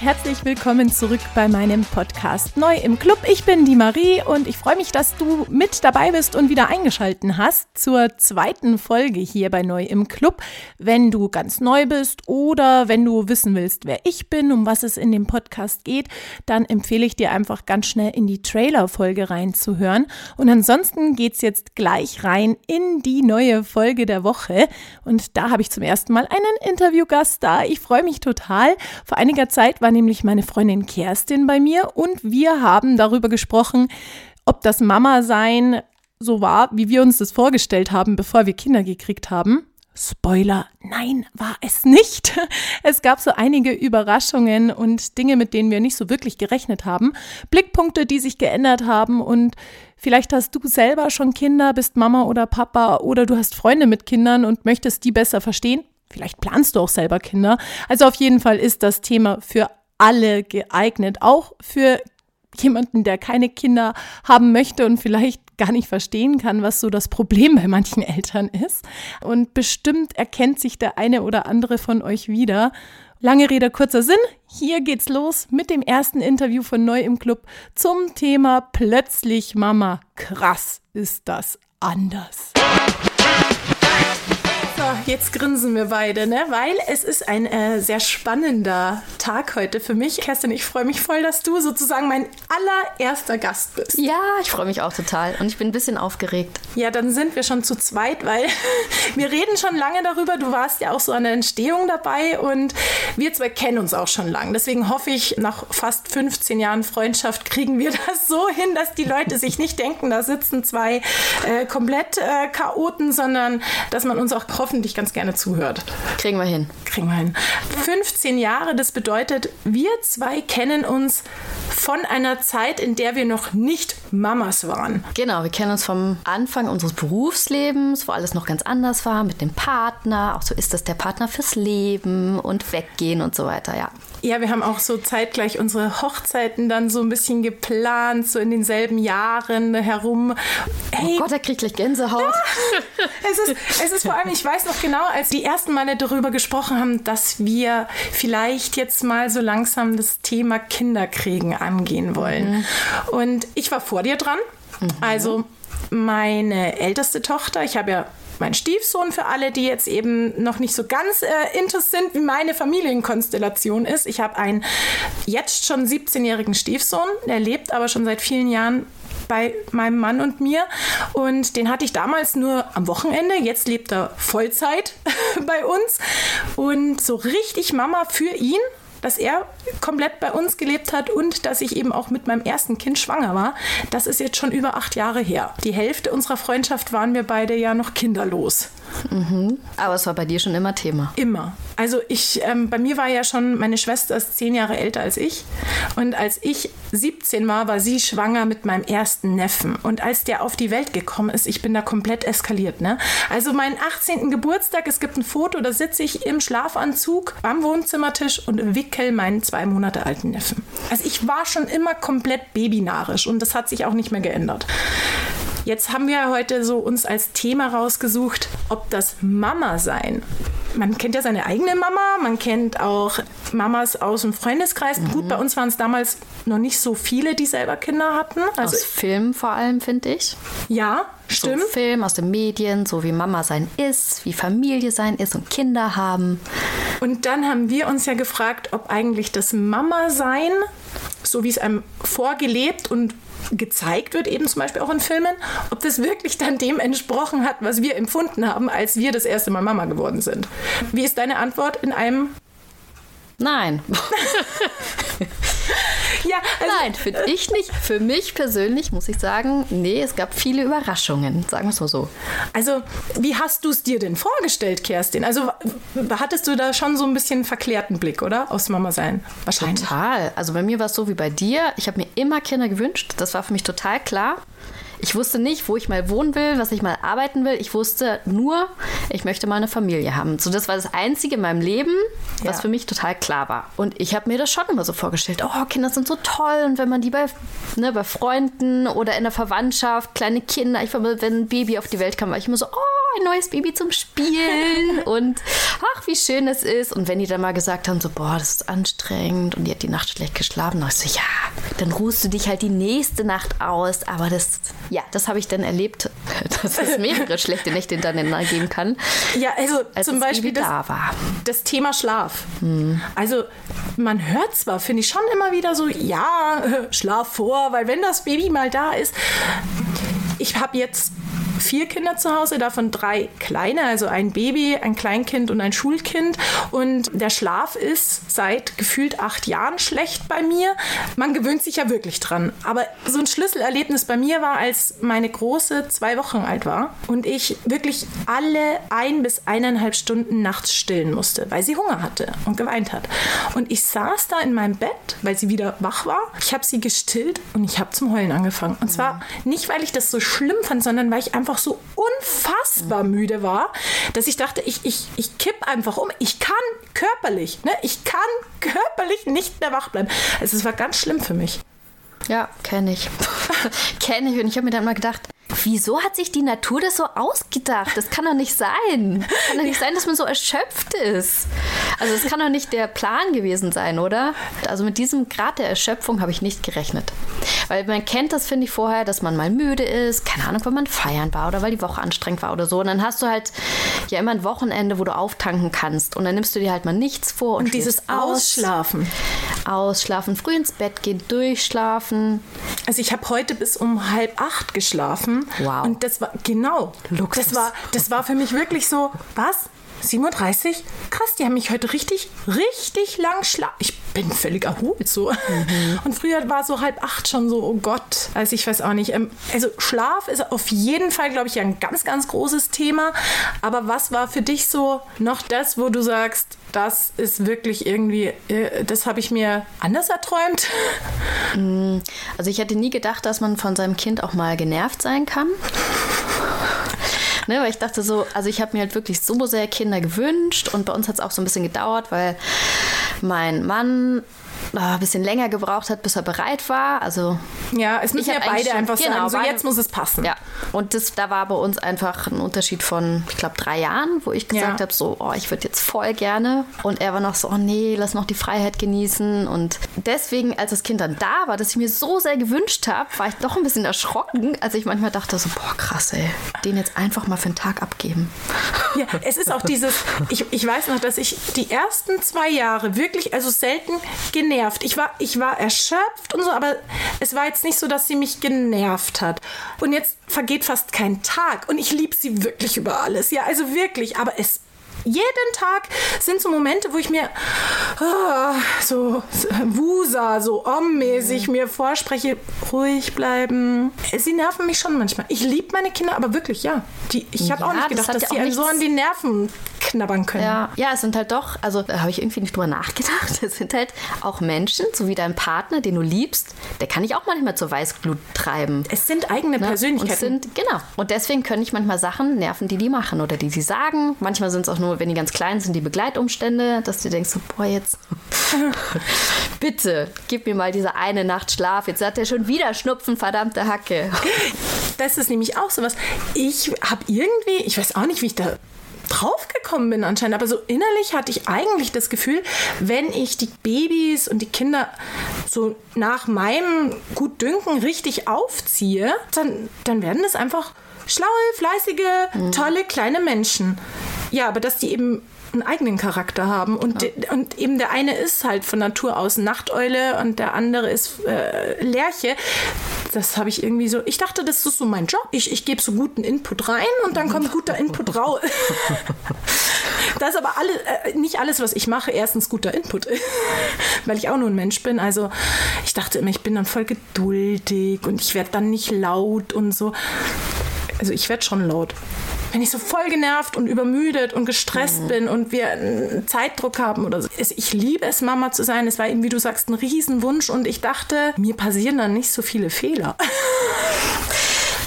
Herzlich willkommen zurück bei meinem Podcast Neu im Club. Ich bin die Marie und ich freue mich, dass du mit dabei bist und wieder eingeschalten hast zur zweiten Folge hier bei Neu im Club. Wenn du ganz neu bist oder wenn du wissen willst, wer ich bin, um was es in dem Podcast geht, dann empfehle ich dir einfach ganz schnell in die Trailer-Folge reinzuhören. Und ansonsten geht es jetzt gleich rein in die neue Folge der Woche. Und da habe ich zum ersten Mal einen Interviewgast da. Ich freue mich total. Vor einiger Zeit war nämlich meine Freundin Kerstin bei mir und wir haben darüber gesprochen, ob das Mama-Sein so war, wie wir uns das vorgestellt haben, bevor wir Kinder gekriegt haben. Spoiler, nein, war es nicht. Es gab so einige Überraschungen und Dinge, mit denen wir nicht so wirklich gerechnet haben. Blickpunkte, die sich geändert haben und vielleicht hast du selber schon Kinder, bist Mama oder Papa oder du hast Freunde mit Kindern und möchtest die besser verstehen. Vielleicht planst du auch selber Kinder. Also auf jeden Fall ist das Thema für alle geeignet, auch für jemanden, der keine Kinder haben möchte und vielleicht gar nicht verstehen kann, was so das Problem bei manchen Eltern ist. Und bestimmt erkennt sich der eine oder andere von euch wieder. Lange Rede, kurzer Sinn. Hier geht's los mit dem ersten Interview von Neu im Club zum Thema Plötzlich Mama. Krass ist das anders jetzt grinsen wir beide, ne? Weil es ist ein äh, sehr spannender Tag heute für mich. Kerstin, ich freue mich voll, dass du sozusagen mein allererster Gast bist. Ja, ich freue mich auch total und ich bin ein bisschen aufgeregt. Ja, dann sind wir schon zu zweit, weil wir reden schon lange darüber. Du warst ja auch so an der Entstehung dabei und wir zwei kennen uns auch schon lang. Deswegen hoffe ich, nach fast 15 Jahren Freundschaft kriegen wir das so hin, dass die Leute sich nicht denken, da sitzen zwei äh, komplett äh, Chaoten, sondern dass man uns auch hoffentlich ganz gerne zuhört. Kriegen wir hin. Kriegen wir hin. 15 Jahre, das bedeutet, wir zwei kennen uns von einer Zeit, in der wir noch nicht Mamas waren. Genau, wir kennen uns vom Anfang unseres Berufslebens, wo alles noch ganz anders war, mit dem Partner. Auch so ist das der Partner fürs Leben und weggehen und so weiter, ja. Ja, wir haben auch so zeitgleich unsere Hochzeiten dann so ein bisschen geplant, so in denselben Jahren herum. Hey, oh Gott, da kriegt gleich Gänsehaut. Ja, es, ist, es ist vor allem, ich weiß noch genau, als die ersten Male darüber gesprochen haben, dass wir vielleicht jetzt mal so langsam das Thema Kinderkriegen angehen wollen. Mhm. Und ich war vor dir dran. Mhm. Also meine älteste Tochter, ich habe ja mein Stiefsohn für alle, die jetzt eben noch nicht so ganz äh, intus sind, wie meine Familienkonstellation ist. Ich habe einen jetzt schon 17-jährigen Stiefsohn, der lebt aber schon seit vielen Jahren bei meinem Mann und mir. Und den hatte ich damals nur am Wochenende. Jetzt lebt er Vollzeit bei uns. Und so richtig Mama für ihn dass er komplett bei uns gelebt hat und dass ich eben auch mit meinem ersten Kind schwanger war. Das ist jetzt schon über acht Jahre her. Die Hälfte unserer Freundschaft waren wir beide ja noch kinderlos. Mhm. Aber es war bei dir schon immer Thema. Immer. Also ich, ähm, bei mir war ja schon, meine Schwester ist zehn Jahre älter als ich. Und als ich 17 war, war sie schwanger mit meinem ersten Neffen. Und als der auf die Welt gekommen ist, ich bin da komplett eskaliert. Ne? Also meinen 18. Geburtstag, es gibt ein Foto, da sitze ich im Schlafanzug am Wohnzimmertisch und wickel meinen zwei Monate alten Neffen. Also ich war schon immer komplett babynarisch und das hat sich auch nicht mehr geändert. Jetzt haben wir heute so uns als Thema rausgesucht, ob das Mama sein. Man kennt ja seine eigene Mama, man kennt auch Mamas aus dem Freundeskreis. Mhm. Gut, bei uns waren es damals noch nicht so viele, die selber Kinder hatten. Also aus Film vor allem, finde ich. Ja, stimmt. So Film aus den Medien, so wie Mama sein ist, wie Familie sein ist und Kinder haben. Und dann haben wir uns ja gefragt, ob eigentlich das Mama sein, so wie es einem vorgelebt und gezeigt wird, eben zum Beispiel auch in Filmen, ob das wirklich dann dem entsprochen hat, was wir empfunden haben, als wir das erste Mal Mama geworden sind. Wie ist deine Antwort in einem Nein. ja, also, Nein, finde ich nicht. Für mich persönlich muss ich sagen, nee, es gab viele Überraschungen, sagen wir es mal so. Also, wie hast du es dir denn vorgestellt, Kerstin? Also, hattest du da schon so ein bisschen verklärten Blick, oder? Aus Mama sein? Wahrscheinlich. Total. Also, bei mir war es so wie bei dir. Ich habe mir immer Kinder gewünscht. Das war für mich total klar. Ich wusste nicht, wo ich mal wohnen will, was ich mal arbeiten will. Ich wusste nur, ich möchte mal eine Familie haben. So, das war das Einzige in meinem Leben, was ja. für mich total klar war. Und ich habe mir das schon immer so vorgestellt. Oh, Kinder sind so toll. Und wenn man die bei, ne, bei Freunden oder in der Verwandtschaft, kleine Kinder, ich war, wenn ein Baby auf die Welt kam, war ich immer so, oh, ein neues Baby zum Spielen und ach, wie schön es ist. Und wenn die dann mal gesagt haben, so, boah, das ist anstrengend und die hat die Nacht schlecht geschlafen, dann ich so, ja, dann ruhst du dich halt die nächste Nacht aus. Aber das, ja, das habe ich dann erlebt, dass es mehrere schlechte Nächte hintereinander geben kann. Ja, also als zum Beispiel das, da das Thema Schlaf. Also man hört zwar, finde ich schon immer wieder so, ja, schlaf vor, weil wenn das Baby mal da ist, ich habe jetzt vier Kinder zu Hause, davon drei kleine, also ein Baby, ein Kleinkind und ein Schulkind. Und der Schlaf ist seit gefühlt acht Jahren schlecht bei mir. Man gewöhnt sich ja wirklich dran. Aber so ein Schlüsselerlebnis bei mir war, als meine Große zwei Wochen alt war und ich wirklich alle ein bis eineinhalb Stunden nachts stillen musste, weil sie Hunger hatte und geweint hat. Und ich saß da in meinem Bett, weil sie wieder wach war. Ich habe sie gestillt und ich habe zum Heulen angefangen. Und zwar nicht, weil ich das so schlimm fand, sondern weil ich einfach so unfassbar müde war, dass ich dachte, ich, ich, ich kipp einfach um. Ich kann körperlich, ne? ich kann körperlich nicht mehr wach bleiben. Also es war ganz schlimm für mich. Ja, kenne ich. kenne ich. Und ich habe mir dann mal gedacht, wieso hat sich die Natur das so ausgedacht? Das kann doch nicht sein. Kann doch nicht sein, dass man so erschöpft ist. Also es kann doch nicht der Plan gewesen sein, oder? Also mit diesem Grad der Erschöpfung habe ich nicht gerechnet. Weil man kennt das, finde ich, vorher, dass man mal müde ist, keine Ahnung, weil man feiern war oder weil die Woche anstrengend war oder so. Und dann hast du halt ja immer ein Wochenende, wo du auftanken kannst. Und dann nimmst du dir halt mal nichts vor. Und, Und dieses. Ausschlafen. Ausschlafen, früh ins Bett gehen, durchschlafen. Also ich habe heute bis um halb acht geschlafen. Wow. Und das war, genau. Luxus. Das war, das war für mich wirklich so, was? 37? Krass, die haben mich heute richtig, richtig lang schlafen. Ich bin völlig erholt so. Und früher war so halb acht schon so, oh Gott. Also ich weiß auch nicht. Ähm, Also Schlaf ist auf jeden Fall, glaube ich, ein ganz, ganz großes Thema. Aber was war für dich so noch das, wo du sagst, das ist wirklich irgendwie, äh, das habe ich mir anders erträumt? Also ich hätte nie gedacht, dass man von seinem Kind auch mal genervt sein kann. Ne, weil ich dachte so, also ich habe mir halt wirklich so sehr Kinder gewünscht und bei uns hat es auch so ein bisschen gedauert, weil mein Mann ein bisschen länger gebraucht hat, bis er bereit war. Also Ja, es müssen ja beide schon- einfach genau, sagen, so beide- jetzt muss es passen. ja, und das, da war bei uns einfach ein Unterschied von, ich glaube, drei Jahren, wo ich gesagt Ja. habe, so, oh, ich würde jetzt voll gerne. Und er war noch so, oh nee, lass noch die Freiheit genießen. Und deswegen, als das Kind dann da war, das ich mir so sehr gewünscht habe, war ich doch ein bisschen erschrocken, als ich manchmal dachte, so, boah, krass, ey, den jetzt einfach mal für einen Tag abgeben. Ja, es ist auch dieses, ich, ich weiß noch, dass ich die ersten zwei Jahre wirklich, also selten genervt. Ich war, ich war erschöpft und so, aber es war jetzt nicht so, dass sie mich genervt hat. Und jetzt vergeht fast kein Tag und ich liebe sie wirklich über alles. Ja, also wirklich, aber es. Jeden Tag sind so Momente, wo ich mir ah, so Wusa, so Om-mäßig mir vorspreche, ruhig bleiben. Sie nerven mich schon manchmal. Ich liebe meine Kinder, aber wirklich, ja. Die, ich habe Ja, auch nicht das gedacht, hat dass die auch einem so an die Nerven knabbern können. Ja, ja, es sind halt doch, also da habe ich irgendwie nicht drüber nachgedacht. Es sind halt auch Menschen, so wie dein Partner, den du liebst, der kann dich auch manchmal zur Weißglut treiben. Es sind eigene Ne? Und Persönlichkeiten. sind, genau. Und deswegen können ich manchmal Sachen nerven, die die machen oder die sie sagen. Manchmal sind es auch nur, wenn die ganz klein sind, die Begleitumstände, dass du denkst, so, boah, jetzt bitte, gib mir mal diese eine Nacht Schlaf. Jetzt hat er schon wieder Schnupfen, verdammte Hacke. das ist nämlich auch sowas. Ich habe irgendwie, ich weiß auch nicht, wie ich da draufgekommen bin anscheinend, aber so innerlich hatte ich eigentlich das Gefühl, wenn ich die Babys und die Kinder so nach meinem Gutdünken richtig aufziehe, dann, dann werden das einfach schlaue, fleißige, tolle kleine Menschen. Ja, aber dass die eben einen eigenen Charakter haben und, de- und eben der eine ist halt von Natur aus Nachteule und der andere ist äh, Lerche. Das habe ich irgendwie so. Ich dachte, das ist so mein Job. Ich, ich gebe so guten Input rein und dann kommt guter Input raus. Das ist aber alle, äh, nicht alles, was ich mache, erstens guter Input ist, weil ich auch nur ein Mensch bin. Also ich dachte immer, ich bin dann voll geduldig und ich werde dann nicht laut und so. Also ich werde schon laut. Wenn ich so voll genervt und übermüdet und gestresst bin und wir einen Zeitdruck haben oder so. Ich liebe es, Mama zu sein. Es war eben, wie du sagst, ein Riesenwunsch und ich dachte, mir passieren dann nicht so viele Fehler.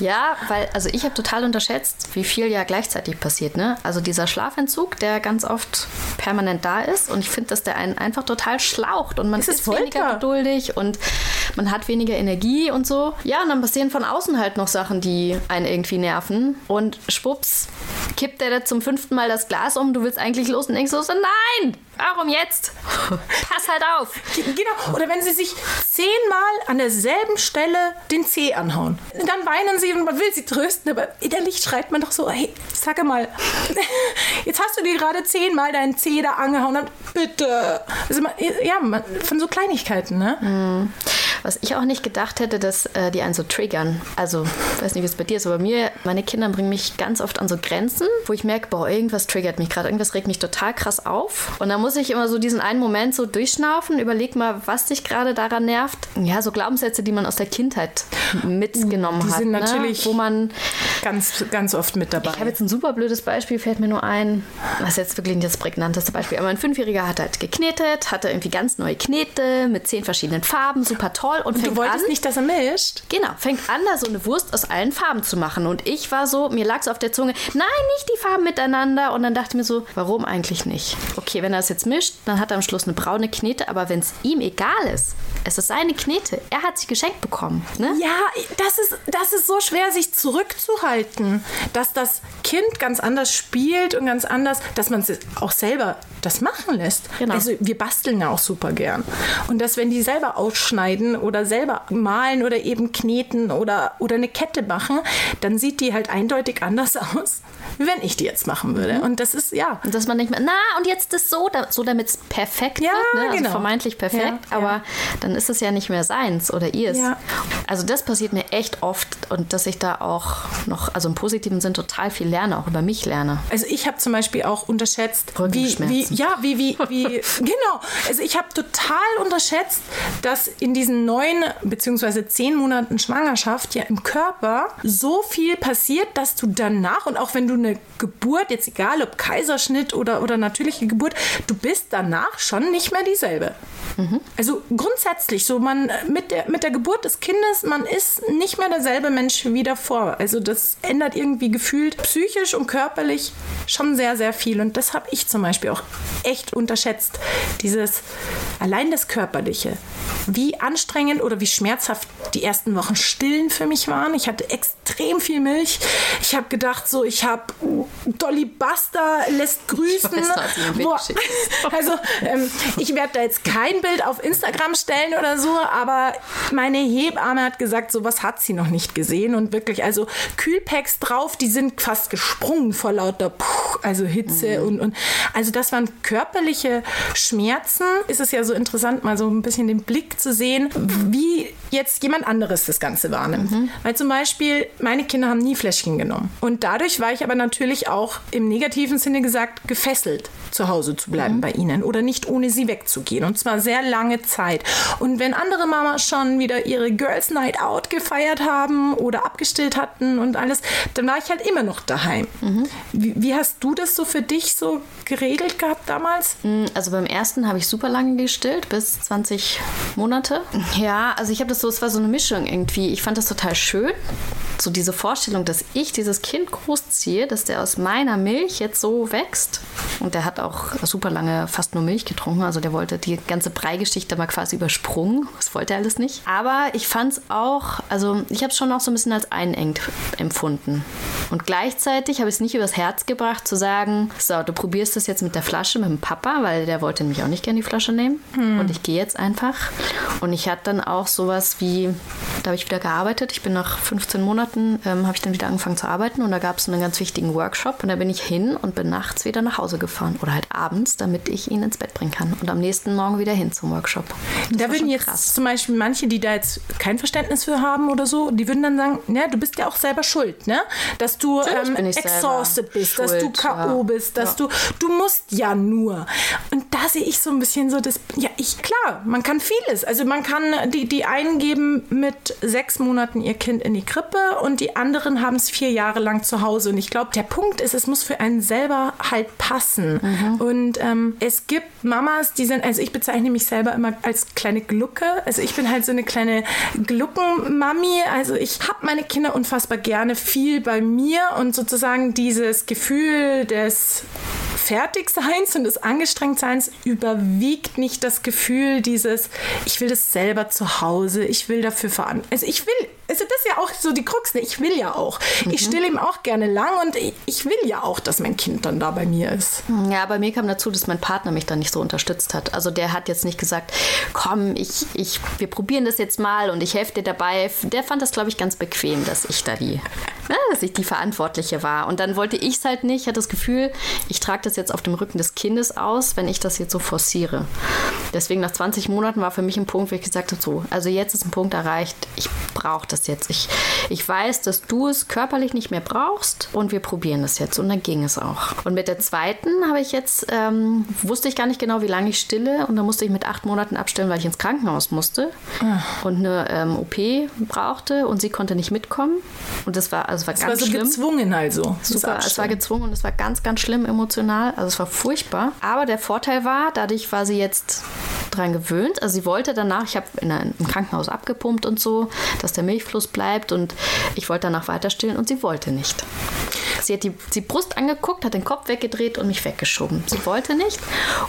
Ja, weil, also ich habe total unterschätzt, wie viel ja gleichzeitig passiert, ne? Also dieser Schlafentzug, der ganz oft permanent da ist und ich finde, dass der einen einfach total schlaucht und man ist ist weniger geduldig und man hat weniger Energie und so. Ja, und dann passieren von außen halt noch Sachen, die einen irgendwie nerven und schwupps kippt er da zum fünften Mal das Glas um, du willst eigentlich los und denkst so, nein, warum jetzt? Pass halt auf. Genau. Oder wenn sie sich zehnmal an derselben Stelle den Zeh anhauen. Dann weinen sie und man will sie trösten, aber innerlich schreit man doch so, hey, sag mal, jetzt hast du dir gerade zehnmal deinen Zeh da angehauen, dann bitte. Also man, ja, man, von so Kleinigkeiten, ne? Mhm. Was ich auch nicht gedacht hätte, dass äh, die einen so triggern. Also, ich weiß nicht, wie es bei dir ist, aber mir, meine Kinder bringen mich ganz oft an so Grenzen, wo ich merke, boah, irgendwas triggert mich gerade, irgendwas regt mich total krass auf. Und dann muss ich immer so diesen einen Moment so durchschnaufen, überleg mal, was dich gerade daran nervt. Ja, so Glaubenssätze, die man aus der Kindheit mitgenommen die hat. sind ne? natürlich Wo man ganz, ganz oft mit dabei. ich habe jetzt ein super blödes Beispiel, fällt mir nur ein. Das ist jetzt wirklich nicht das prägnanteste Beispiel. Aber ein Fünfjähriger hat halt geknetet, hatte irgendwie ganz neue Knete mit zehn verschiedenen Farben, super toll. Und du fängt wolltest an, nicht, dass er mischt? Genau, fängt an, da so eine Wurst aus allen Farben zu machen. Und ich war so, mir lag es auf der Zunge, nein, nicht die Farben miteinander. Und dann dachte ich mir so, warum eigentlich nicht? Okay, wenn er es jetzt mischt, dann hat er am Schluss eine braune Knete. Aber wenn es ihm egal ist, es ist seine Knete, er hat sie geschenkt bekommen. Ne? Ja, das ist, das ist so schwer, sich zurückzuhalten, dass das Kind ganz anders spielt und ganz anders, dass man es auch selber das machen lässt. Genau. Also wir basteln ja auch super gern. Und dass wenn die selber ausschneiden oder selber malen oder eben kneten oder, oder eine Kette machen, dann sieht die halt eindeutig anders aus, wie wenn ich die jetzt machen würde. Und das ist, ja, Und dass man nicht mehr, na, und jetzt ist so, da, so damit es perfekt Ja, wird, ne? also genau. vermeintlich perfekt, Ja, aber ja. dann ist es ja nicht mehr seins oder ihrs. Ja. Also das passiert mir echt oft und dass ich da auch noch, also im positiven Sinn total viel lerne, auch über mich lerne. Also ich habe zum Beispiel auch unterschätzt, wie, wie ja, wie, wie, wie, genau. Also ich habe total unterschätzt, dass in diesen neun beziehungsweise zehn Monaten Schwangerschaft ja im Körper so viel passiert, dass du danach und auch wenn du eine Geburt, jetzt egal ob Kaiserschnitt oder, oder natürliche Geburt, du bist danach schon nicht mehr dieselbe. Also grundsätzlich, so man mit der, mit der Geburt des Kindes, man ist nicht mehr derselbe Mensch wie davor. Also das ändert irgendwie gefühlt psychisch und körperlich schon sehr, sehr viel. Und das habe ich zum Beispiel auch echt unterschätzt. Dieses allein das Körperliche. Wie anstrengend oder wie schmerzhaft die ersten Wochen stillen für mich waren. Ich hatte extrem viel Milch. Ich habe gedacht, so, ich habe Dolly Buster lässt grüßen. weiß, Boah. geschickt Also ähm, ich werde da jetzt kein Bild auf Instagram stellen oder so, aber meine Hebamme hat gesagt, sowas hat sie noch nicht gesehen. Und wirklich, also Kühlpacks drauf, die sind fast gesprungen vor lauter Puh, also Hitze und, und also das waren körperliche Schmerzen. Ist es ja so interessant, mal so ein bisschen den Blick zu sehen, wie jetzt jemand anderes das Ganze wahrnimmt. Weil zum Beispiel meine Kinder haben nie Fläschchen genommen und dadurch war ich aber natürlich auch im negativen Sinne gesagt gefesselt, zu Hause zu bleiben bei ihnen oder nicht ohne sie wegzugehen und zwar sehr lange Zeit. Und wenn andere Mamas schon wieder ihre Girls Night Out gefeiert haben oder abgestillt hatten und alles, dann war ich halt immer noch daheim. Wie, wie hast du das so für dich so geregelt gehabt damals? Also beim ersten habe ich super lange gestillt, bis 20 Monate. Ja, also ich habe das so, es war so eine Mischung irgendwie. Ich fand das total schön. So diese Vorstellung, dass ich dieses Kind großziehe, dass der aus meiner Milch jetzt so wächst. Und der hat auch super lange fast nur Milch getrunken. Also der wollte die ganze Breigeschichte mal quasi übersprungen. Das wollte er alles nicht. Aber ich fand es auch, also ich habe es schon auch so ein bisschen als einengt empfunden. Und gleichzeitig habe ich es nicht übers Herz gebracht zu sagen, so, du probierst das jetzt mit der Flasche, mit dem Papa, weil der wollte nämlich auch nicht gerne die Flasche nehmen. Und ich gehe jetzt einfach. Und ich hatte dann auch sowas wie, da habe ich wieder gearbeitet. Ich bin nach 15 Monaten, ähm, habe ich dann wieder angefangen zu arbeiten und da gab es einen ganz wichtigen Workshop. Und da bin ich hin und bin nachts wieder nach Hause gefahren oder halt abends, damit ich ihn ins Bett bringen kann. Und am nächsten Morgen wieder hin zum Workshop. Das da würden jetzt krass. zum Beispiel manche, die da jetzt kein Verständnis für haben oder so, die würden dann sagen, ne, du bist ja auch selber schuld, ne? Dass du ähm, exhausted bist, dass du schuld, K.O. ja. bist, dass Ja. du, du musst ja nur. Und da sehe ich so ein bisschen so das, ja, ich, klar, man kann vieles. Also man kann, die, die einen geben mit sechs Monaten ihr Kind in die Krippe und die anderen haben es vier Jahre lang zu Hause. Und ich glaube, der Punkt ist, es muss für einen selber halt passen. Und ähm, es gibt Mamas, die sind, also ich bezeichne mich selber immer als kleine Glucke. Also ich bin halt so eine kleine Gluckenmami. Also ich habe meine Kinder unfassbar gerne viel bei mir und sozusagen dieses Gefühl des Fertigseins und des Angestrengtseins überwiegt nicht das Gefühl dieses, ich will das selber zu Hause, ich will dafür verantworten. Also ich will Also das ist ja auch so die Krux. Ne? Ich will ja auch. Mhm. Ich stille ihm auch gerne lang und ich will ja auch, dass mein Kind dann da bei mir ist. Ja, bei mir kam dazu, dass mein Partner mich dann nicht so unterstützt hat. Also der hat jetzt nicht gesagt, komm, ich, ich, wir probieren das jetzt mal und ich helfe dir dabei. Der fand das, glaube ich, ganz bequem, dass ich da die, ne, dass ich die Verantwortliche war. Und dann wollte ich es halt nicht. Ich hatte das Gefühl, ich trage das jetzt auf dem Rücken des Kindes aus, wenn ich das jetzt so forciere. Deswegen nach 20 Monaten war für mich ein Punkt, wo ich gesagt habe, so, also jetzt ist ein Punkt erreicht, ich brauche das jetzt. Ich, ich weiß, dass du es körperlich nicht mehr brauchst und wir probieren das jetzt. Und dann ging es auch. Und mit der zweiten habe ich jetzt, ähm, wusste ich gar nicht genau, wie lange ich stille. Und dann musste ich mit acht Monaten abstellen, weil ich ins Krankenhaus musste Ach. und eine ähm, OP brauchte und sie konnte nicht mitkommen. Und das war, also war das ganz war so schlimm. gezwungen also. Super, es war gezwungen und es war ganz, ganz schlimm emotional. Also es war furchtbar. Aber der Vorteil war, dadurch war sie jetzt dran gewöhnt. Also sie wollte danach, ich habe im Krankenhaus abgepumpt und so, dass der Milchfluss bleibt und ich wollte danach weiter stillen und sie wollte nicht. Sie hat die, die Brust angeguckt, hat den Kopf weggedreht und mich weggeschoben. Sie wollte nicht.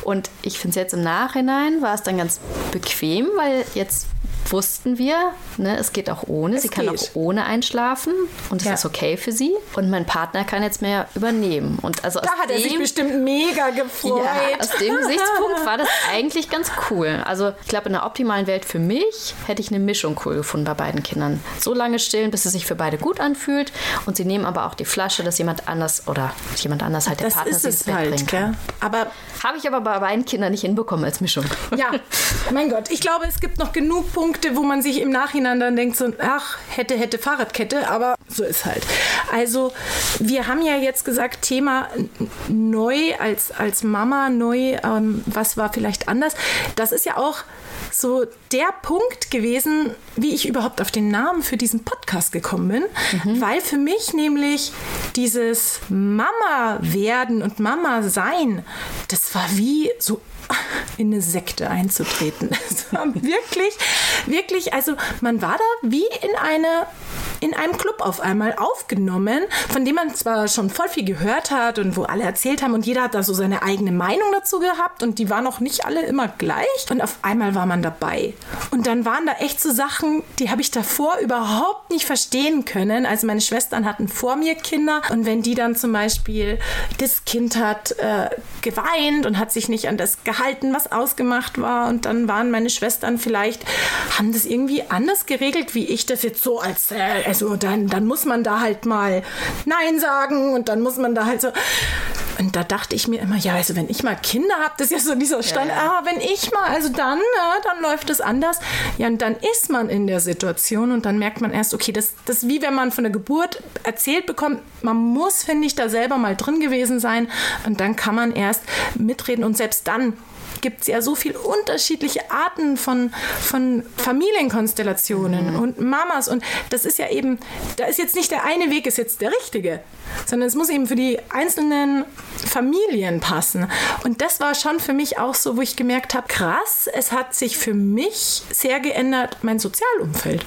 Und ich finde es jetzt im Nachhinein, war es dann ganz bequem, weil jetzt wussten wir, ne, es geht auch ohne. Es sie kann geht. auch ohne einschlafen und es ja. ist okay für sie. Und mein Partner kann jetzt mehr übernehmen. Und also da hat er sich bestimmt mega gefreut. Ja, aus dem Gesichtspunkt war das eigentlich ganz cool. Also ich glaube, in der optimalen Welt für mich hätte ich eine Mischung cool gefunden bei beiden Kindern. So lange stillen, bis es sich für beide gut anfühlt. Und sie nehmen aber auch die Flasche, dass jemand anders oder jemand anders halt der das Partner ist es halt, kann. Aber habe ich aber bei beiden Kindern nicht hinbekommen als Mischung. Ja, mein Gott, ich glaube, es gibt noch genug Punkte, wo man sich im Nachhinein dann denkt, so, ach, hätte, hätte Fahrradkette, aber so ist halt. Also, wir haben ja jetzt gesagt, Thema neu als, als Mama, neu, ähm, was war vielleicht anders. Das ist ja auch so der Punkt gewesen, wie ich überhaupt auf den Namen für diesen Podcast gekommen bin, mhm. weil für mich nämlich dieses Mama werden und Mama sein, das war wie so in eine Sekte einzutreten. Es war wirklich, wirklich, also man war da wie in eine in einem Club auf einmal aufgenommen, von dem man zwar schon voll viel gehört hat und wo alle erzählt haben und jeder hat da so seine eigene Meinung dazu gehabt und die waren auch nicht alle immer gleich und auf einmal war man dabei. Und dann waren da echt so Sachen, die habe ich davor überhaupt nicht verstehen können. Also meine Schwestern hatten vor mir Kinder und wenn die dann zum Beispiel, das Kind hat äh, geweint und hat sich nicht an das gehalten, was ausgemacht war und dann waren meine Schwestern vielleicht, haben das irgendwie anders geregelt, wie ich das jetzt so als äh, also dann, dann muss man da halt mal Nein sagen und dann muss man da halt so. Und da dachte ich mir immer, ja, also wenn ich mal Kinder habe, das ist ja so dieser Stand, ja, ja. ah, wenn ich mal, also dann, ja, dann läuft es anders. Ja, und dann ist man in der Situation und dann merkt man erst, okay, das, das ist wie wenn man von der Geburt erzählt bekommt, man muss, finde ich, da selber mal drin gewesen sein und dann kann man erst mitreden und selbst dann gibt es ja so viele unterschiedliche Arten von, von Familienkonstellationen mhm. und Mamas. Und das ist ja eben, da ist jetzt nicht der eine Weg, ist jetzt der richtige, sondern es muss eben für die einzelnen Familien passen. Und das war schon für mich auch so, wo ich gemerkt habe, krass, es hat sich für mich sehr geändert, mein Sozialumfeld.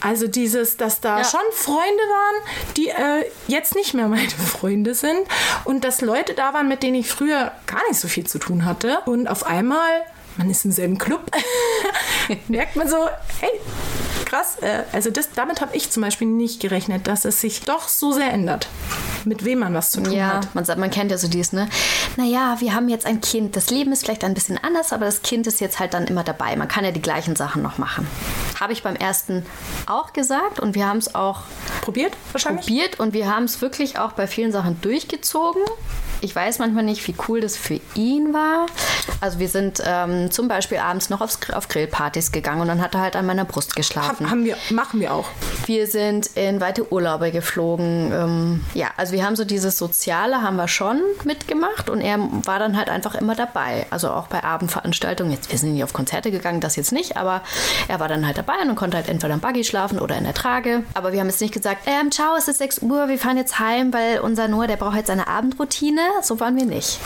Also dieses, dass da ja. schon Freunde waren, die äh, jetzt nicht mehr meine Freunde sind und dass Leute da waren, mit denen ich früher gar nicht so viel zu tun hatte. Und und auf einmal, man ist im selben Club, merkt man so, hey, krass. Äh, also das, damit habe ich zum Beispiel nicht gerechnet, dass es sich doch so sehr ändert, mit wem man was zu tun ja, hat. Man, man kennt ja so dieses, ne? Naja, wir haben jetzt ein Kind. Das Leben ist vielleicht ein bisschen anders, aber das Kind ist jetzt halt dann immer dabei. Man kann ja die gleichen Sachen noch machen. Habe ich beim ersten auch gesagt und wir haben es auch probiert, wahrscheinlich. Probiert und wir haben es wirklich auch bei vielen Sachen durchgezogen. Ich weiß manchmal nicht, wie cool das für ihn war. Also wir sind ähm, zum Beispiel abends noch aufs, auf Grillpartys gegangen und dann hat er halt an meiner Brust geschlafen. Haben wir, machen wir auch. Wir sind in weite Urlaube geflogen. Ähm, ja, also wir haben so dieses Soziale haben wir schon mitgemacht und er war dann halt einfach immer dabei. Also auch bei Abendveranstaltungen. Jetzt, wir sind nicht auf Konzerte gegangen, das jetzt nicht, aber er war dann halt dabei und konnte halt entweder im Buggy schlafen oder in der Trage. Aber wir haben jetzt nicht gesagt, ähm, ciao, es ist 6 Uhr, wir fahren jetzt heim, weil unser Noah, der braucht jetzt seine Abendroutine so waren wir nicht.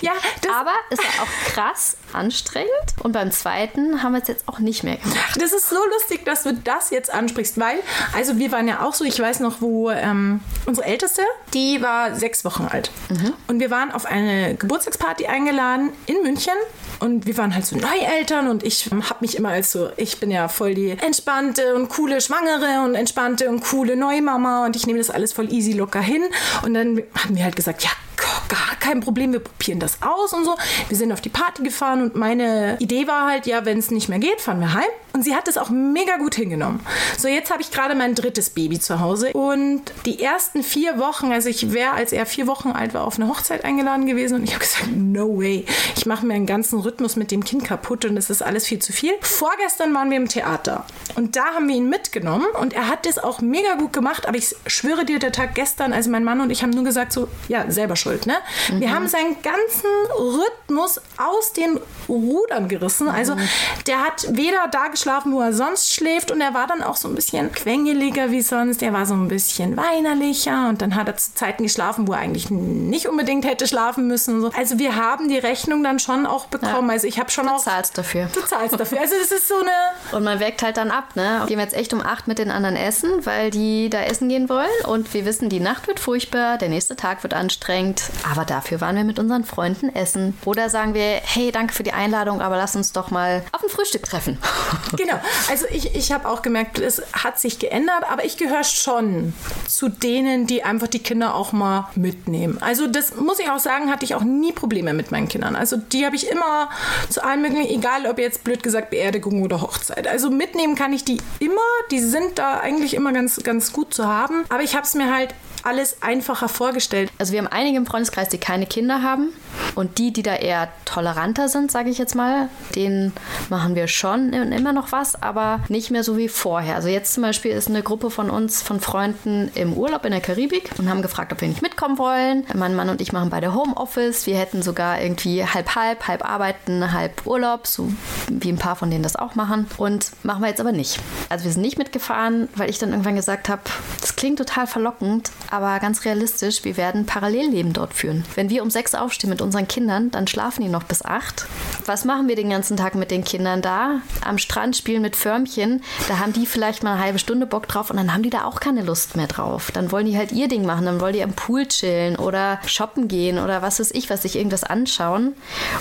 ja, aber ist auch krass anstrengend. Und beim zweiten haben wir es jetzt auch nicht mehr gemacht. Das ist so lustig, dass du das jetzt ansprichst, weil, also wir waren ja auch so, ich weiß noch, wo ähm, unsere Älteste, die war sechs Wochen alt. Mhm. Und wir waren auf eine Geburtstagsparty eingeladen in München. Und wir waren halt so Neueltern und ich habe mich immer als so, ich bin ja voll die entspannte und coole Schwangere und entspannte und coole Neumama und ich nehme das alles voll easy locker hin. Und dann haben wir halt gesagt, ja, gar kein Problem, wir probieren das aus und so. Wir sind auf die Party gefahren und meine Idee war halt, ja, wenn es nicht mehr geht, fahren wir heim. Und sie hat es auch mega gut hingenommen. So, jetzt habe ich gerade mein drittes Baby zu Hause und die ersten vier Wochen, also ich wäre, als er vier Wochen alt war, auf eine Hochzeit eingeladen gewesen und ich habe gesagt, no way. Ich mache mir einen ganzen Rhythmus mit dem Kind kaputt und das ist alles viel zu viel. Vorgestern waren wir im Theater und da haben wir ihn mitgenommen und er hat das auch mega gut gemacht, aber ich schwöre dir, der Tag gestern, also mein Mann und ich haben nur gesagt so, ja, selber schuld, ne? Mhm. Wir haben seinen ganzen Rhythmus aus den Rudern gerissen. Also mhm. der hat weder da geschlafen, wo er sonst schläft und er war dann auch so ein bisschen quengeliger wie sonst. Er war so ein bisschen weinerlicher und dann hat er zu Zeiten geschlafen, wo er eigentlich nicht unbedingt hätte schlafen müssen. Also wir haben die Rechnung dann schon auch bekommen. Ja. Also ich habe schon du auch... Du zahlst dafür. Du zahlst dafür. Also das ist so eine... Und man wägt halt dann ab, ne? Gehen wir jetzt echt um acht mit den anderen essen, weil die da essen gehen wollen und wir wissen, die Nacht wird furchtbar, der nächste Tag wird anstrengend, aber dafür waren wir mit unseren Freunden essen. Oder sagen wir, hey, danke für die Einladung, aber lass uns doch mal auf ein Frühstück treffen. Genau. Also ich, ich habe auch gemerkt, es hat sich geändert, aber ich gehöre schon zu denen, die einfach die Kinder auch mal mitnehmen. Also das muss ich auch sagen, hatte ich auch nie Probleme mit meinen Kindern. Also die habe ich immer zu allen möglichen, egal ob jetzt blöd gesagt Beerdigung oder Hochzeit. Also mitnehmen kann ich die immer. Die sind da eigentlich immer ganz, ganz gut zu haben. Aber ich habe es mir halt alles einfacher vorgestellt. Also wir haben einige im Freundeskreis, die keine Kinder haben. Und die, die da eher toleranter sind, sage ich jetzt mal, denen machen wir schon immer noch was, aber nicht mehr so wie vorher. Also jetzt zum Beispiel ist eine Gruppe von uns, von Freunden im Urlaub in der Karibik und haben gefragt, ob wir nicht mitkommen wollen. Mein Mann und ich machen beide Homeoffice. Wir hätten sogar irgendwie halb halb, halb arbeiten, halb Urlaub, so wie ein paar von denen das auch machen. Und machen wir jetzt aber nicht. Also wir sind nicht mitgefahren, weil ich dann irgendwann gesagt habe, das klingt total verlockend, aber ganz realistisch, wir werden Parallelleben dort führen. Wenn wir um sechs aufstehen mit unseren Kindern, dann schlafen die noch bis acht. Was machen wir den ganzen Tag mit den Kindern da? Am Strand spielen mit Förmchen. Da haben die vielleicht mal eine halbe Stunde Bock drauf und dann haben die da auch keine Lust mehr drauf. Dann wollen die halt ihr Ding machen, dann wollen die am Pool chillen oder shoppen gehen oder was weiß ich, was sich irgendwas anschauen.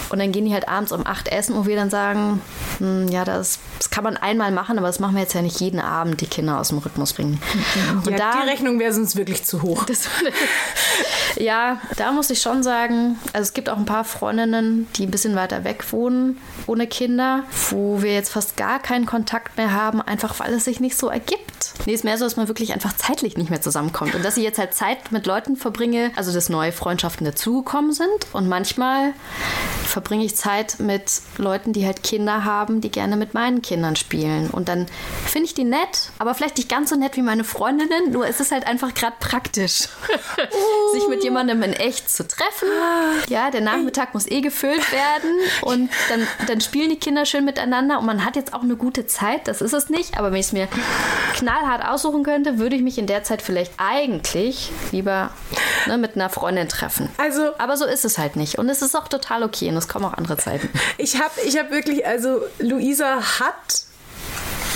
Und dann gehen die halt abends um acht essen, wo wir dann sagen, hm, ja, das, das, kann man einmal machen, aber das machen wir jetzt ja nicht jeden Abend, die Kinder aus dem Rhythmus bringen. Und ja, da, die Rechnung wäre sonst wirklich zu hoch. Das, ja, da muss ich schon sagen, also es gibt auch ein paar Freundinnen, die ein bisschen weiter weg wohnen, ohne Kinder, wo wir jetzt fast gar keinen Kontakt mehr haben, einfach weil es sich nicht so ergibt. Nee, ist mehr so, dass man wirklich einfach zeitlich nicht mehr zusammenkommt. Und dass ich jetzt halt Zeit mit Leuten verbringe, also dass neue Freundschaften dazugekommen sind. Und manchmal verbringe ich Zeit mit Leuten, die halt Kinder haben, die gerne mit meinen Kindern spielen. Und dann finde ich die nett, aber vielleicht nicht ganz so nett wie meine Freundinnen, nur es ist halt einfach gerade praktisch, sich mit jemandem in echt zu treffen. Ja, der Nachmittag muss eh gefüllt werden und dann, dann spielen die Kinder schön miteinander und man hat jetzt auch eine gute Zeit, das ist es nicht, aber wenn ich es mir knallhart aussuchen könnte, würde ich mich in der Zeit vielleicht eigentlich lieber ne, mit einer Freundin treffen. Also, aber so ist es halt nicht und es ist auch total okay und es kommen auch andere Zeiten. Ich habe ich hab wirklich, also Luisa hat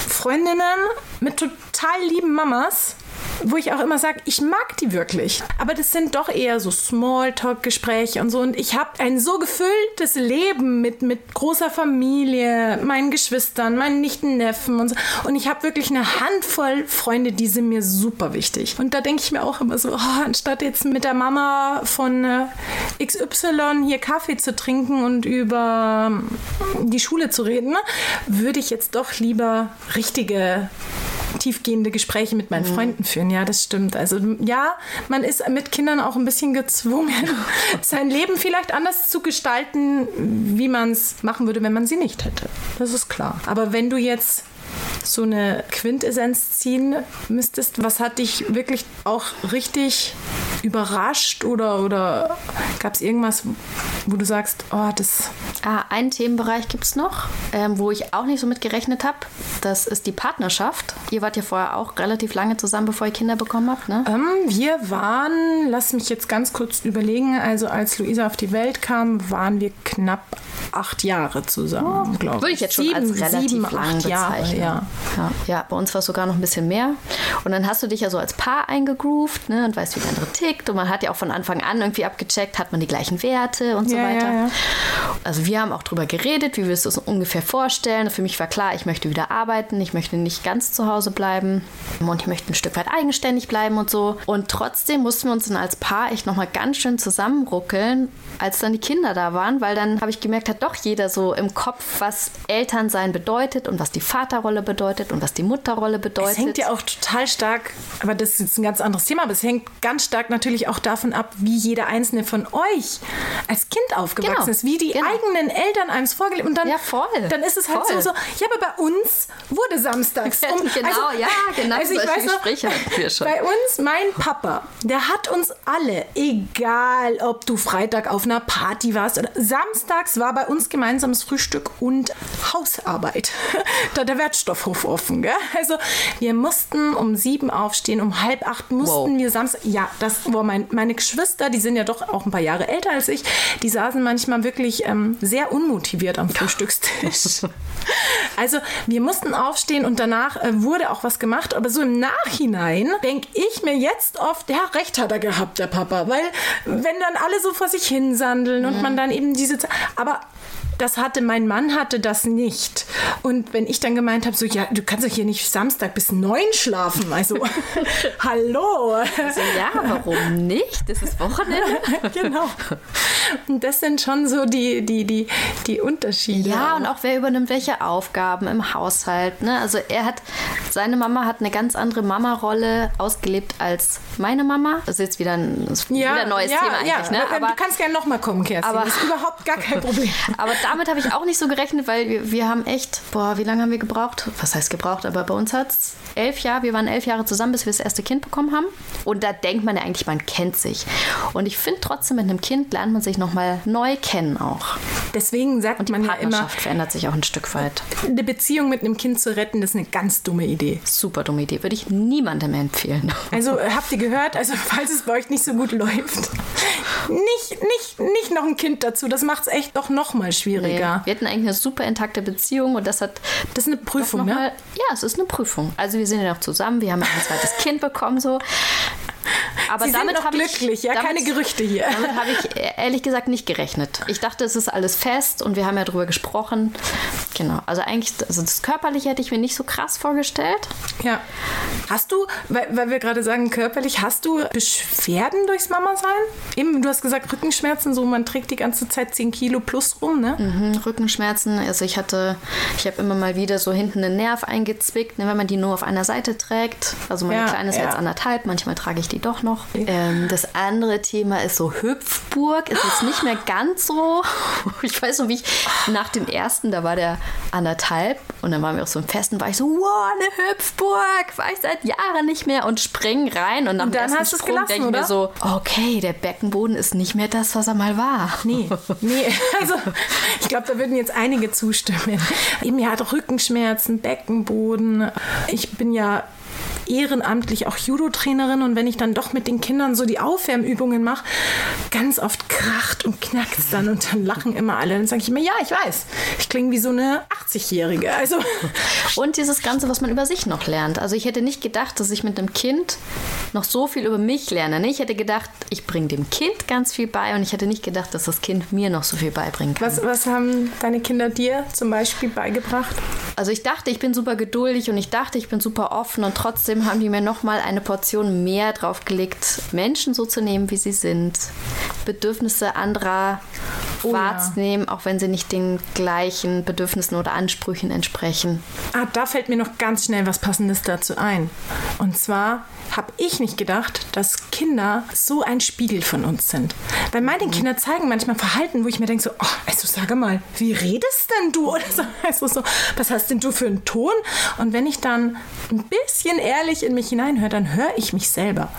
Freundinnen mit total lieben Mamas wo ich auch immer sage, ich mag die wirklich. Aber das sind doch eher so Smalltalk-Gespräche und so. Und ich habe ein so gefülltes Leben mit, mit großer Familie, meinen Geschwistern, meinen Nichten, Neffen und so. Und ich habe wirklich eine Handvoll Freunde, die sind mir super wichtig. Und da denke ich mir auch immer so, oh, anstatt jetzt mit der Mama von äh, XY hier Kaffee zu trinken und über die Schule zu reden, würde ich jetzt doch lieber richtige tiefgehende Gespräche mit meinen mhm. Freunden führen. Ja, das stimmt. Also ja, man ist mit Kindern auch ein bisschen gezwungen, sein Leben vielleicht anders zu gestalten, wie man es machen würde, wenn man sie nicht hätte. Das ist klar. Aber wenn du jetzt so eine Quintessenz ziehen müsstest, was hat dich wirklich auch richtig überrascht oder, oder gab es irgendwas, wo du sagst, oh, das Ah, einen Themenbereich gibt es noch, ähm, wo ich auch nicht so mit gerechnet habe. Das ist die Partnerschaft. Ihr wart ja vorher auch relativ lange zusammen, bevor ihr Kinder bekommen habt, ne? Ähm, wir waren, lass mich jetzt ganz kurz überlegen, also als Luisa auf die Welt kam, waren wir knapp acht Jahre zusammen, oh, glaube ich. Würde ich jetzt schon sieben, als relativ sieben, lang acht Jahre, ja. Ja. Ja, bei uns war es sogar noch ein bisschen mehr. Und dann hast du dich ja so als Paar eingegroovt ne, und weißt, wie der andere tickt. Und man hat ja auch von Anfang an irgendwie abgecheckt, hat man die gleichen Werte und so ja, weiter. Ja. Also wir haben auch drüber geredet, wie wir es uns ungefähr vorstellen. Für mich war klar, ich möchte wieder arbeiten, ich möchte nicht ganz zu Hause bleiben und ich möchte ein Stück weit eigenständig bleiben und so. Und trotzdem mussten wir uns dann als Paar echt nochmal ganz schön zusammenruckeln, als dann die Kinder da waren, weil dann habe ich gemerkt, hat doch jeder so im Kopf, was Elternsein bedeutet und was die Vaterrolle bedeutet und was die Mutterrolle bedeutet. Es hängt ja auch total stark, aber das ist jetzt ein ganz anderes Thema, aber es hängt ganz stark natürlich auch davon ab, wie jeder einzelne von euch als Kind aufgewachsen genau. ist, wie die genau. eigenen Eltern einem es vorgelebt und dann, ja, voll. dann ist es halt voll. so, so, ja, aber bei uns wurde samstags um, genau, also, ja, genau. Also ich weiß noch, bei uns, mein Papa, der hat uns alle, egal ob du Freitag auf einer Party warst oder samstags war bei uns gemeinsames Frühstück und Hausarbeit. da der Wertstoffhof offen, gell? Also wir mussten um sieben aufstehen, um halb acht mussten wow. wir Samstag, ja, das war mein, meine Geschwister, die sind ja doch auch ein paar Jahre älter als ich, die saßen manchmal wirklich ähm, sehr unmotiviert am Frühstückstisch. also wir mussten aufstehen und danach äh, wurde auch was gemacht, aber so im Nachhinein denke ich mir jetzt oft, ja, recht hat er gehabt, der Papa, weil wenn dann alle so vor sich hinsandeln mhm. und man dann eben diese, aber das hatte mein Mann hatte das nicht. Und wenn ich dann gemeint habe, so ja, du kannst doch hier nicht Samstag bis neun schlafen. Also hallo. Also, ja, warum nicht? Das ist Wochenende. genau. Und das sind schon so die, die, die, die Unterschiede. Ja, und auch wer übernimmt welche Aufgaben im Haushalt. Ne? Also er hat, seine Mama hat eine ganz andere Mama-Rolle ausgelebt als meine Mama. Das ist jetzt wieder ein, ja, wieder ein neues ja, Thema eigentlich. Ja. Ne? Aber, du kannst gerne nochmal kommen, Kerstin. Aber, das ist überhaupt gar kein Problem. aber damit habe ich auch nicht so gerechnet, weil wir, wir haben echt, boah, wie lange haben wir gebraucht? Was heißt gebraucht? Aber bei uns hat es elf Jahre, wir waren elf Jahre zusammen, bis wir das erste Kind bekommen haben. Und da denkt man ja eigentlich, man kennt sich. Und ich finde trotzdem, mit einem Kind lernt man sich nochmal neu kennen auch. Deswegen sagt Und man ja immer, verändert sich auch ein Stück weit. Eine Beziehung mit einem Kind zu retten, das ist eine ganz dumme Idee. Super dumme Idee, würde ich niemandem empfehlen. Also habt ihr gehört, also falls es bei euch nicht so gut läuft, nicht, nicht, nicht noch ein Kind dazu. Das macht es echt doch noch mal schwieriger. Nee, wir hatten eigentlich eine super intakte Beziehung und das hat. Das ist eine Prüfung, ne? Mal, ja, es ist eine Prüfung. Also wir sind ja noch zusammen, wir haben ein zweites Kind bekommen so. Aber Sie damit habe ich glücklich, ja, damit, keine Gerüchte hier. Damit habe ich ehrlich gesagt nicht gerechnet. Ich dachte, es ist alles fest und wir haben ja darüber gesprochen. Genau. Also eigentlich, also das körperliche hätte ich mir nicht so krass vorgestellt. Ja. Hast du, weil, weil wir gerade sagen körperlich, hast du Beschwerden durchs Mama sein? Eben, du hast gesagt Rückenschmerzen, so man trägt die ganze Zeit 10 Kilo plus rum, ne? Mhm, Rückenschmerzen. Also ich hatte, ich habe immer mal wieder so hinten einen Nerv eingezwickt, ne, wenn man die nur auf einer Seite trägt. Also meine ja, Kleine ist ja. jetzt anderthalb, manchmal trage ich die doch noch. Ähm, das andere Thema ist so Hüpfburg. Ist jetzt nicht mehr ganz so. Ich weiß noch, wie ich nach dem ersten, da war der anderthalb und dann waren wir auch so im Festen, war ich so, wow, eine Hüpfburg, war ich seit Jahren nicht mehr und spring rein und, und dann hast du Sprung denke ich mir so, okay, der Beckenboden ist nicht mehr das, was er mal war. Nee, nee, also ich glaube, da würden jetzt einige zustimmen. Eben ja, Rückenschmerzen, Beckenboden. Ich bin ja ehrenamtlich auch Judo-Trainerin und wenn ich dann doch mit den Kindern so die Aufwärmübungen mache, ganz oft kracht und knackt es dann und dann lachen immer alle. Dann sage ich immer, ja, ich weiß, ich klinge wie so eine 80-Jährige. Also und dieses Ganze, was man über sich noch lernt. Also ich hätte nicht gedacht, dass ich mit dem Kind noch so viel über mich lerne. Ich hätte gedacht, ich bringe dem Kind ganz viel bei und ich hätte nicht gedacht, dass das Kind mir noch so viel beibringen kann. Was, was haben deine Kinder dir zum Beispiel beigebracht? Also ich dachte, ich bin super geduldig und ich dachte, ich bin super offen und trotzdem trotzdem haben die mir noch mal eine Portion mehr draufgelegt, Menschen so zu nehmen, wie sie sind, Bedürfnisse anderer oh, wahrzunehmen, ja. auch wenn sie nicht den gleichen Bedürfnissen oder Ansprüchen entsprechen. Ah, da fällt mir noch ganz schnell was Passendes dazu ein. Und zwar habe ich nicht gedacht, dass Kinder so ein Spiegel von uns sind. Weil meine mhm. Kinder zeigen manchmal Verhalten, wo ich mir denke so, oh, also sage mal, wie redest denn du? Oder so, also so, was hast denn du für einen Ton? Und wenn ich dann ein bisschen ehrlich in mich hineinhöre, dann höre ich mich selber.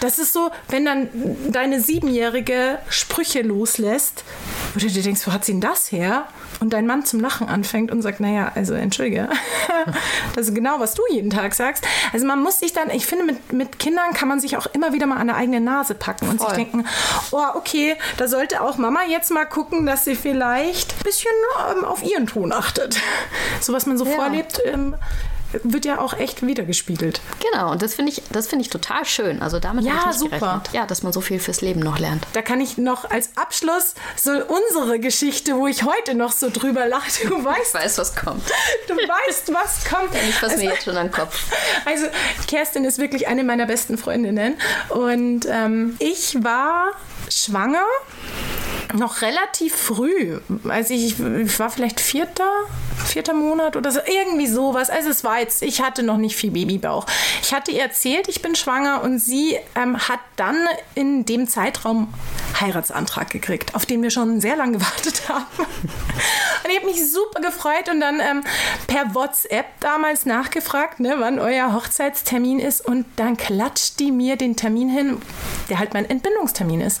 Das ist so, wenn dann deine Siebenjährige Sprüche loslässt, wo du dir denkst, wo hat sie denn das her? Und dein Mann zum Lachen anfängt und sagt, naja, also entschuldige, das ist genau, was du jeden Tag sagst. Also man muss sich dann, ich finde, mit, mit Kindern kann man sich auch immer wieder mal an der eigenen Nase packen und Voll. sich denken, oh, okay, da sollte auch Mama jetzt mal gucken, dass sie vielleicht ein bisschen ähm, auf ihren Ton achtet. So was man so ja. vorlebt, ähm, wird ja auch echt wiedergespiegelt. Genau, und das finde ich, das ich total schön. Also damit ja, ich super. Gerechnet. Ja, dass man so viel fürs Leben noch lernt. Da kann ich noch als Abschluss so unsere Geschichte, wo ich heute noch so drüber lache. Du weißt, ich weiß, was kommt. Du weißt, was kommt. Ich fasse also, mir jetzt schon an den Kopf. Also Kerstin ist wirklich eine meiner besten Freundinnen und ähm, ich war schwanger noch relativ früh. Also ich, ich war vielleicht vierter, vierter Monat oder so, irgendwie sowas. Also es war jetzt, ich hatte noch nicht viel Babybauch. Ich hatte ihr erzählt, ich bin schwanger und sie ähm, hat dann in dem Zeitraum Heiratsantrag gekriegt, auf den wir schon sehr lange gewartet haben. Und ich habe mich super gefreut und dann ähm, per WhatsApp damals nachgefragt, ne, wann euer Hochzeitstermin ist und dann klatscht die mir den Termin hin, der halt mein Entbindungstermin ist.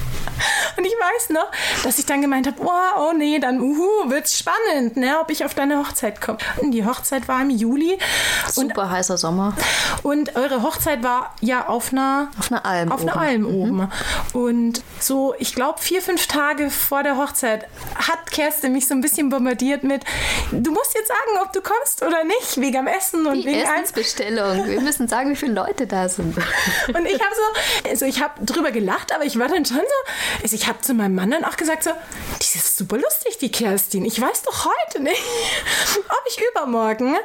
Und ich weiß noch, dass ich dann gemeint habe, oh, oh nee, dann uhu, wird's spannend, ne, ob ich auf deine Hochzeit komme. Und die Hochzeit war im Juli. Super und, heißer Sommer. Und eure Hochzeit war ja auf einer, auf einer Alm auf oben. Einer Alm mhm. oben. Und so, ich glaube, vier, fünf Tage vor der Hochzeit hat Kerstin mich so ein bisschen bombardiert mit, du musst jetzt sagen, ob du kommst oder nicht, wegen am Essen und die wegen Essensbestellung. Wir müssen sagen, wie viele Leute da sind. Und ich habe so, also ich habe drüber gelacht, aber ich war dann schon so, also ich habe zu meinem Mann dann auch gesagt, so, die ist super lustig, die Kerstin. Ich weiß doch heute nicht, ob ich übermorgen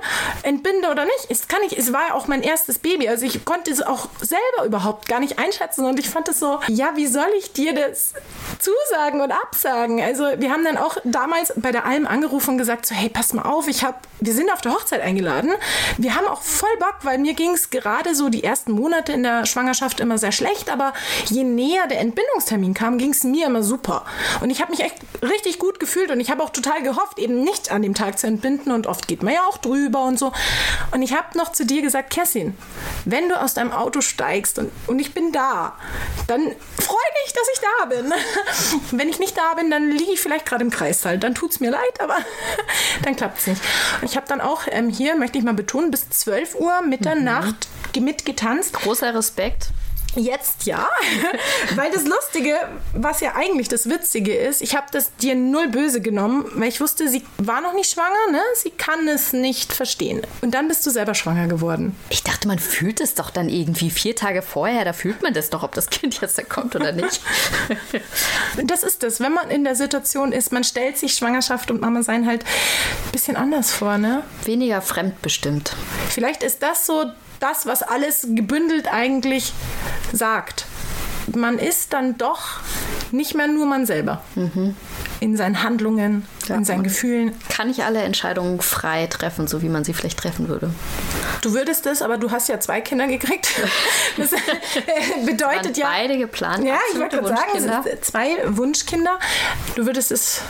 entbinde oder nicht. Es kann ich, es war ja auch mein erstes Baby. Also ich konnte es auch selber überhaupt gar nicht einschätzen. Und ich fand es so, ja, wie soll ich dir das zusagen und absagen? Also wir haben dann auch damals bei der Alm angerufen und gesagt, so, hey, pass mal auf, ich habe, wir sind auf der Hochzeit eingeladen. Wir haben auch voll Bock, weil mir ging es gerade so die ersten Monate in der Schwangerschaft immer sehr schlecht. Aber je näher der Entbindungstermin kam, ging es mir immer super. Und ich habe mich echt richtig gut gefühlt und ich habe auch total gehofft, eben nicht an dem Tag zu entbinden und oft geht man ja auch drüber und so. Und ich habe noch zu dir gesagt, Kessin, wenn du aus deinem Auto steigst und, und ich bin da, dann freu dich, dass ich da bin. wenn ich nicht da bin, dann liege ich vielleicht gerade im Kreissaal. Dann tut es mir leid, aber dann klappt es nicht. Und ich habe dann auch ähm, hier, möchte ich mal betonen, bis 12 Uhr Mitternacht mhm. mitgetanzt. Großer Respekt. Jetzt ja, weil das Lustige, was ja eigentlich das Witzige ist, ich habe das dir null böse genommen, weil ich wusste, sie war noch nicht schwanger, ne? Sie kann es nicht verstehen. Und dann bist du selber schwanger geworden. Ich dachte, man fühlt es doch dann irgendwie vier Tage vorher, da fühlt man das doch, ob das Kind jetzt da kommt oder nicht. das ist es, wenn man in der Situation ist, man stellt sich Schwangerschaft und Mama sein halt ein bisschen anders vor, ne? Weniger fremdbestimmt. Vielleicht ist das so das, was alles gebündelt eigentlich sagt. Man ist dann doch nicht mehr nur man selber. Mhm. In seinen Handlungen, ja, in seinen Gefühlen. Kann ich alle Entscheidungen frei treffen, so wie man sie vielleicht treffen würde. Du würdest es, aber du hast ja zwei Kinder gekriegt. Das bedeutet ja. Beide geplant. Ja, ich wollte gerade sagen, sind zwei Wunschkinder. Du würdest es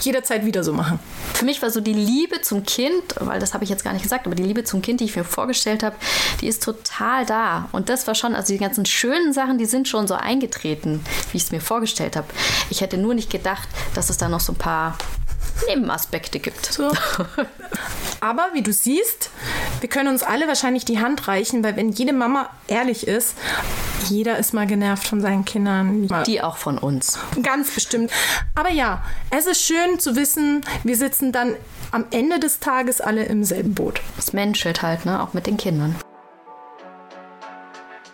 jederzeit wieder so machen. Für mich war so die Liebe zum Kind, weil das habe ich jetzt gar nicht gesagt, aber die Liebe zum Kind, die ich mir vorgestellt habe, die ist total da. Und das war schon, also die ganzen schönen Sachen, die sind schon so eingetreten, wie ich es mir vorgestellt habe. Ich hätte nur nicht gedacht, dass es da noch so ein paar Nebenaspekte gibt. So. Aber wie du siehst, wir können uns alle wahrscheinlich die Hand reichen, weil wenn jede Mama ehrlich ist, jeder ist mal genervt von seinen Kindern. Die auch von uns. Ganz bestimmt. Aber ja, es ist schön zu wissen, wir sitzen dann am Ende des Tages alle im selben Boot. Es menschelt halt, ne? Auch mit den Kindern.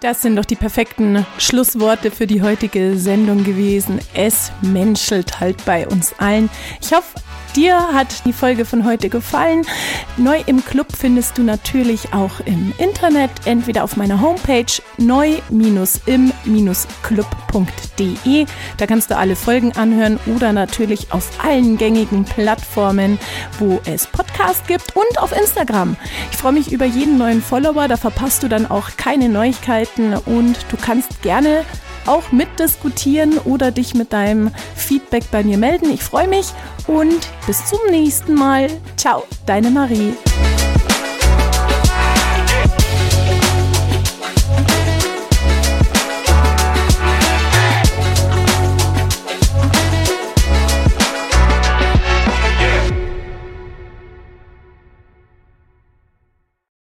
Das sind doch die perfekten Schlussworte für die heutige Sendung gewesen. Es menschelt halt bei uns allen. Ich hoffe, Dir hat die Folge von heute gefallen. Neu im Club findest du natürlich auch im Internet, entweder auf meiner Homepage neu-im-club.de. Da kannst du alle Folgen anhören oder natürlich auf allen gängigen Plattformen, wo es Podcasts gibt und auf Instagram. Ich freue mich über jeden neuen Follower, da verpasst du dann auch keine Neuigkeiten und du kannst gerne auch mitdiskutieren oder dich mit deinem Feedback bei mir melden. Ich freue mich und bis zum nächsten Mal. Ciao, deine Marie.